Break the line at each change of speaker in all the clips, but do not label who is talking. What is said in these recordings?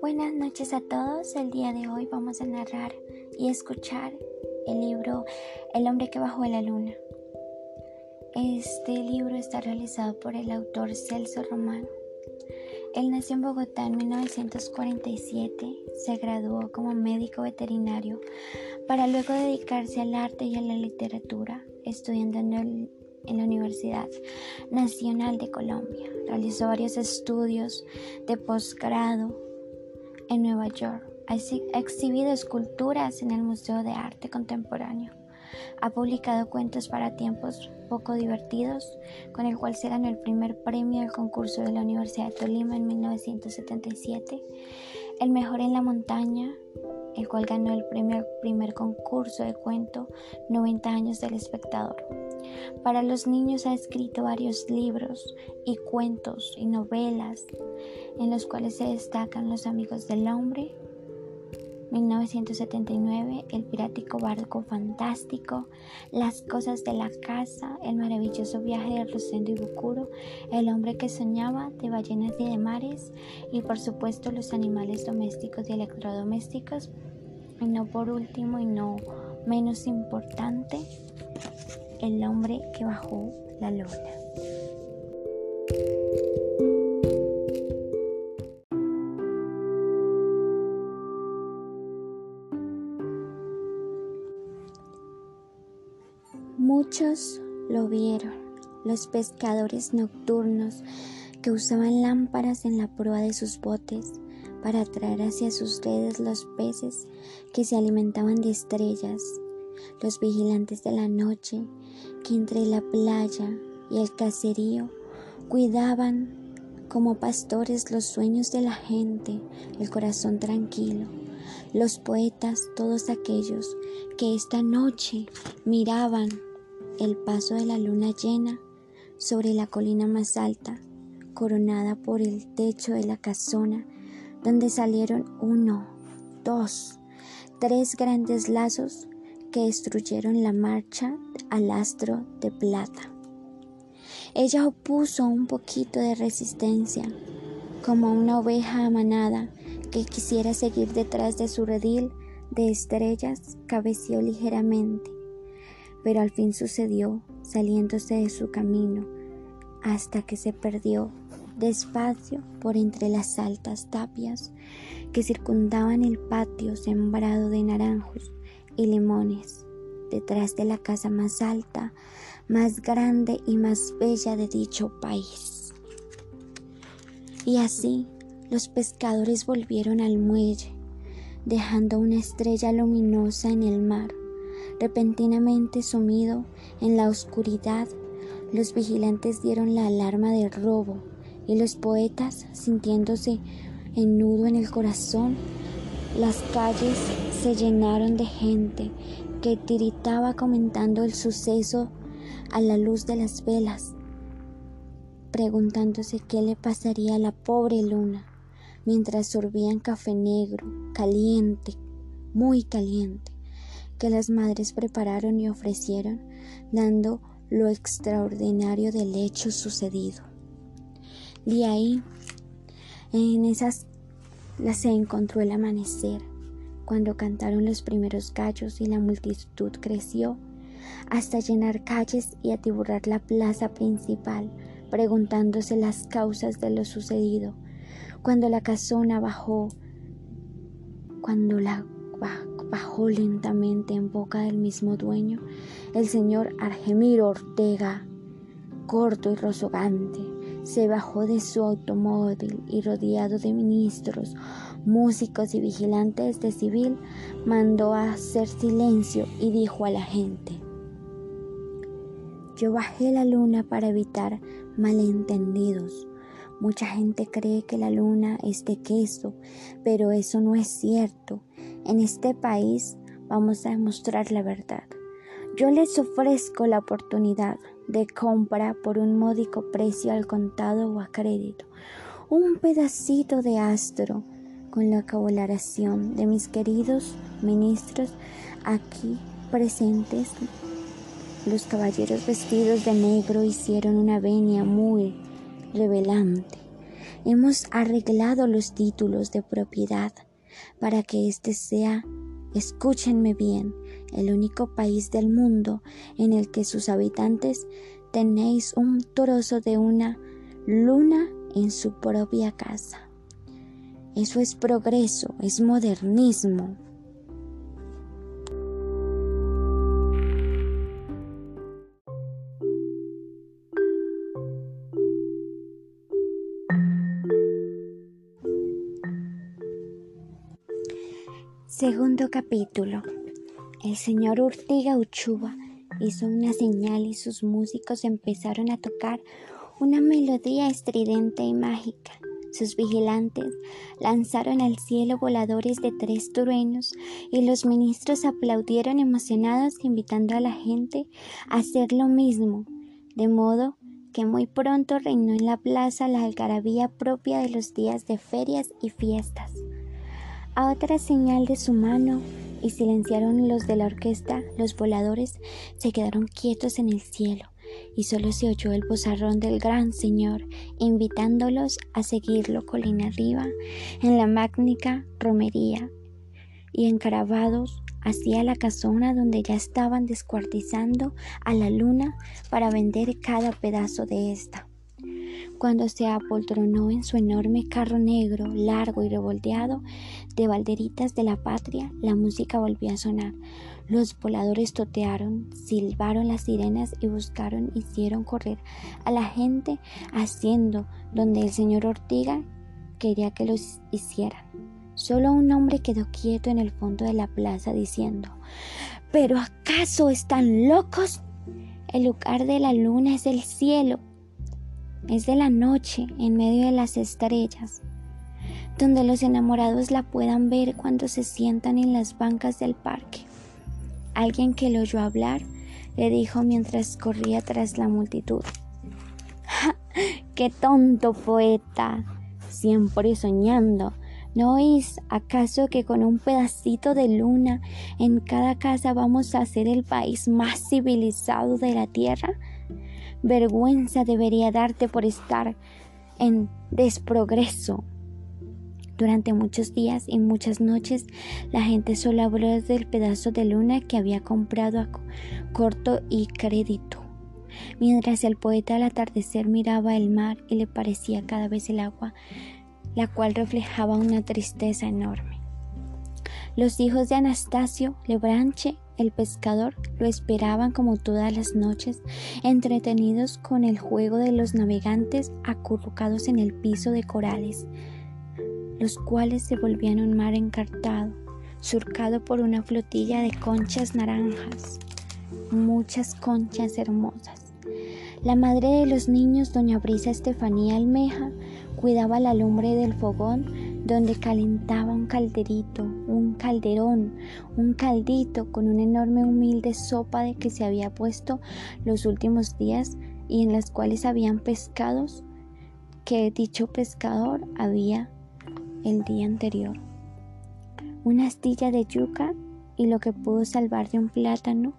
Buenas noches a todos. El día de hoy vamos a narrar y escuchar el libro El hombre que bajó a la luna. Este libro está realizado por el autor Celso Romano. Él nació en Bogotá en 1947, se graduó como médico veterinario para luego dedicarse al arte y a la literatura, estudiando en, en la Universidad Nacional de Colombia. Realizó varios estudios de posgrado en Nueva York. Ha exhibido esculturas en el Museo de Arte Contemporáneo. Ha publicado cuentos para tiempos poco divertidos, con el cual se ganó el primer premio del concurso de la Universidad de Tolima en 1977, el mejor en la montaña, el cual ganó el premio primer concurso de cuento 90 años del espectador. Para los niños ha escrito varios libros y cuentos y novelas en los cuales se destacan Los amigos del hombre, 1979, El pirático barco fantástico, Las cosas de la casa, El maravilloso viaje de Rosendo y Bucuro, El hombre que soñaba, de ballenas y de mares, y por supuesto los animales domésticos y electrodomésticos, y no por último y no menos importante, El hombre que bajó la luna. Muchos lo vieron, los pescadores nocturnos que usaban lámparas en la proa de sus botes para atraer hacia sus redes los peces que se alimentaban de estrellas, los vigilantes de la noche que entre la playa y el caserío cuidaban como pastores los sueños de la gente, el corazón tranquilo, los poetas, todos aquellos que esta noche miraban el paso de la luna llena sobre la colina más alta, coronada por el techo de la casona, donde salieron uno, dos, tres grandes lazos que destruyeron la marcha al astro de plata. Ella opuso un poquito de resistencia, como una oveja amanada que quisiera seguir detrás de su redil de estrellas, cabeció ligeramente pero al fin sucedió saliéndose de su camino hasta que se perdió despacio por entre las altas tapias que circundaban el patio sembrado de naranjos y limones, detrás de la casa más alta, más grande y más bella de dicho país. Y así los pescadores volvieron al muelle, dejando una estrella luminosa en el mar Repentinamente sumido en la oscuridad, los vigilantes dieron la alarma de robo y los poetas, sintiéndose en nudo en el corazón, las calles se llenaron de gente que tiritaba comentando el suceso a la luz de las velas, preguntándose qué le pasaría a la pobre luna mientras sorbían café negro, caliente, muy caliente que las madres prepararon y ofrecieron, dando lo extraordinario del hecho sucedido. De ahí, en esas las se encontró el amanecer, cuando cantaron los primeros gallos y la multitud creció hasta llenar calles y atiburrar la plaza principal, preguntándose las causas de lo sucedido. Cuando la casona bajó, cuando la bajó lentamente en boca del mismo dueño, el señor Argemiro Ortega, corto y rozogante, se bajó de su automóvil y rodeado de ministros, músicos y vigilantes de civil, mandó a hacer silencio y dijo a la gente, yo bajé la luna para evitar malentendidos. Mucha gente cree que la luna es de queso, pero eso no es cierto. En este país vamos a demostrar la verdad. Yo les ofrezco la oportunidad de compra por un módico precio al contado o a crédito, un pedacito de astro con la colaboración de mis queridos ministros aquí presentes. Los caballeros vestidos de negro hicieron una venia muy revelante Hemos arreglado los títulos de propiedad para que éste sea, escúchenme bien, el único país del mundo en el que sus habitantes tenéis un trozo de una luna en su propia casa. Eso es progreso, es modernismo. Segundo capítulo. El señor Urtiga Uchuba hizo una señal y sus músicos empezaron a tocar una melodía estridente y mágica. Sus vigilantes lanzaron al cielo voladores de tres truenos y los ministros aplaudieron emocionados invitando a la gente a hacer lo mismo, de modo que muy pronto reinó en la plaza la algarabía propia de los días de ferias y fiestas. A otra señal de su mano y silenciaron los de la orquesta, los voladores se quedaron quietos en el cielo y solo se oyó el bozarrón del gran señor invitándolos a seguirlo colina arriba en la magnífica romería y encarabados hacia la casona donde ya estaban descuartizando a la luna para vender cada pedazo de esta. Cuando se apoltronó en su enorme carro negro, largo y revolteado de balderitas de la patria, la música volvió a sonar. Los voladores totearon, silbaron las sirenas y buscaron, hicieron correr a la gente haciendo donde el señor Ortiga quería que los hicieran. Solo un hombre quedó quieto en el fondo de la plaza diciendo, ¿pero acaso están locos? El lugar de la luna es el cielo es de la noche en medio de las estrellas, donde los enamorados la puedan ver cuando se sientan en las bancas del parque. Alguien que lo oyó hablar le dijo mientras corría tras la multitud. ¡Qué tonto poeta! Siempre soñando. ¿No oís acaso que con un pedacito de luna en cada casa vamos a ser el país más civilizado de la tierra? Vergüenza debería darte por estar en desprogreso. Durante muchos días y muchas noches la gente solo habló del pedazo de luna que había comprado a corto y crédito. Mientras el poeta al atardecer miraba el mar y le parecía cada vez el agua, la cual reflejaba una tristeza enorme. Los hijos de Anastasio Lebranche el pescador lo esperaban como todas las noches, entretenidos con el juego de los navegantes acurrucados en el piso de corales, los cuales se volvían un mar encartado, surcado por una flotilla de conchas naranjas, muchas conchas hermosas. La madre de los niños, doña Brisa Estefanía Almeja, cuidaba la lumbre del fogón donde calentaba un calderito, un calderón, un caldito con una enorme humilde sopa de que se había puesto los últimos días y en las cuales habían pescados que dicho pescador había el día anterior. Una astilla de yuca y lo que pudo salvar de un plátano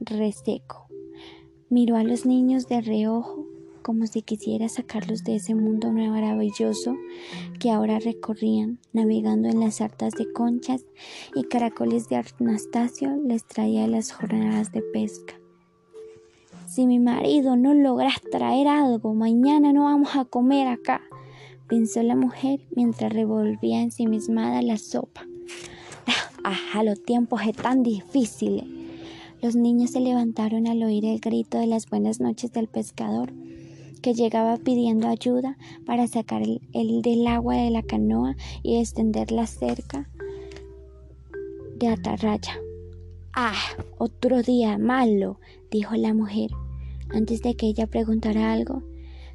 reseco. Miró a los niños de reojo como si quisiera sacarlos de ese mundo maravilloso que ahora recorrían, navegando en las hartas de conchas y caracoles de Anastasio les traía las jornadas de pesca. Si mi marido no logras traer algo, mañana no vamos a comer acá, pensó la mujer mientras revolvía ensimismada la sopa. ¡Ah, los tiempos es tan difíciles! Los niños se levantaron al oír el grito de las buenas noches del pescador que llegaba pidiendo ayuda para sacar el, del agua de la canoa y extender la cerca de atarraya. Ah, otro día malo, dijo la mujer, antes de que ella preguntara algo.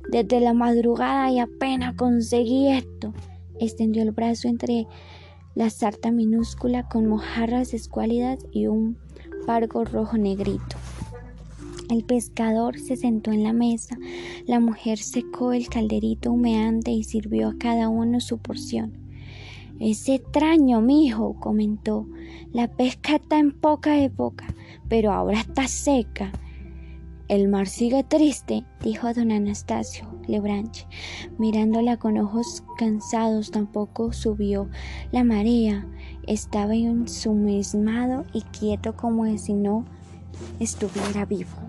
Desde la madrugada y apenas conseguí esto. Extendió el brazo entre la sarta minúscula con mojarras escuálidas y un pargo rojo negrito. El pescador se sentó en la mesa, la mujer secó el calderito humeante y sirvió a cada uno su porción. Es extraño, mijo, comentó. La pesca está en poca época, pero ahora está seca. El mar sigue triste, dijo don Anastasio Lebranche, mirándola con ojos cansados. Tampoco subió la marea. Estaba ensumismado y quieto como si no estuviera vivo.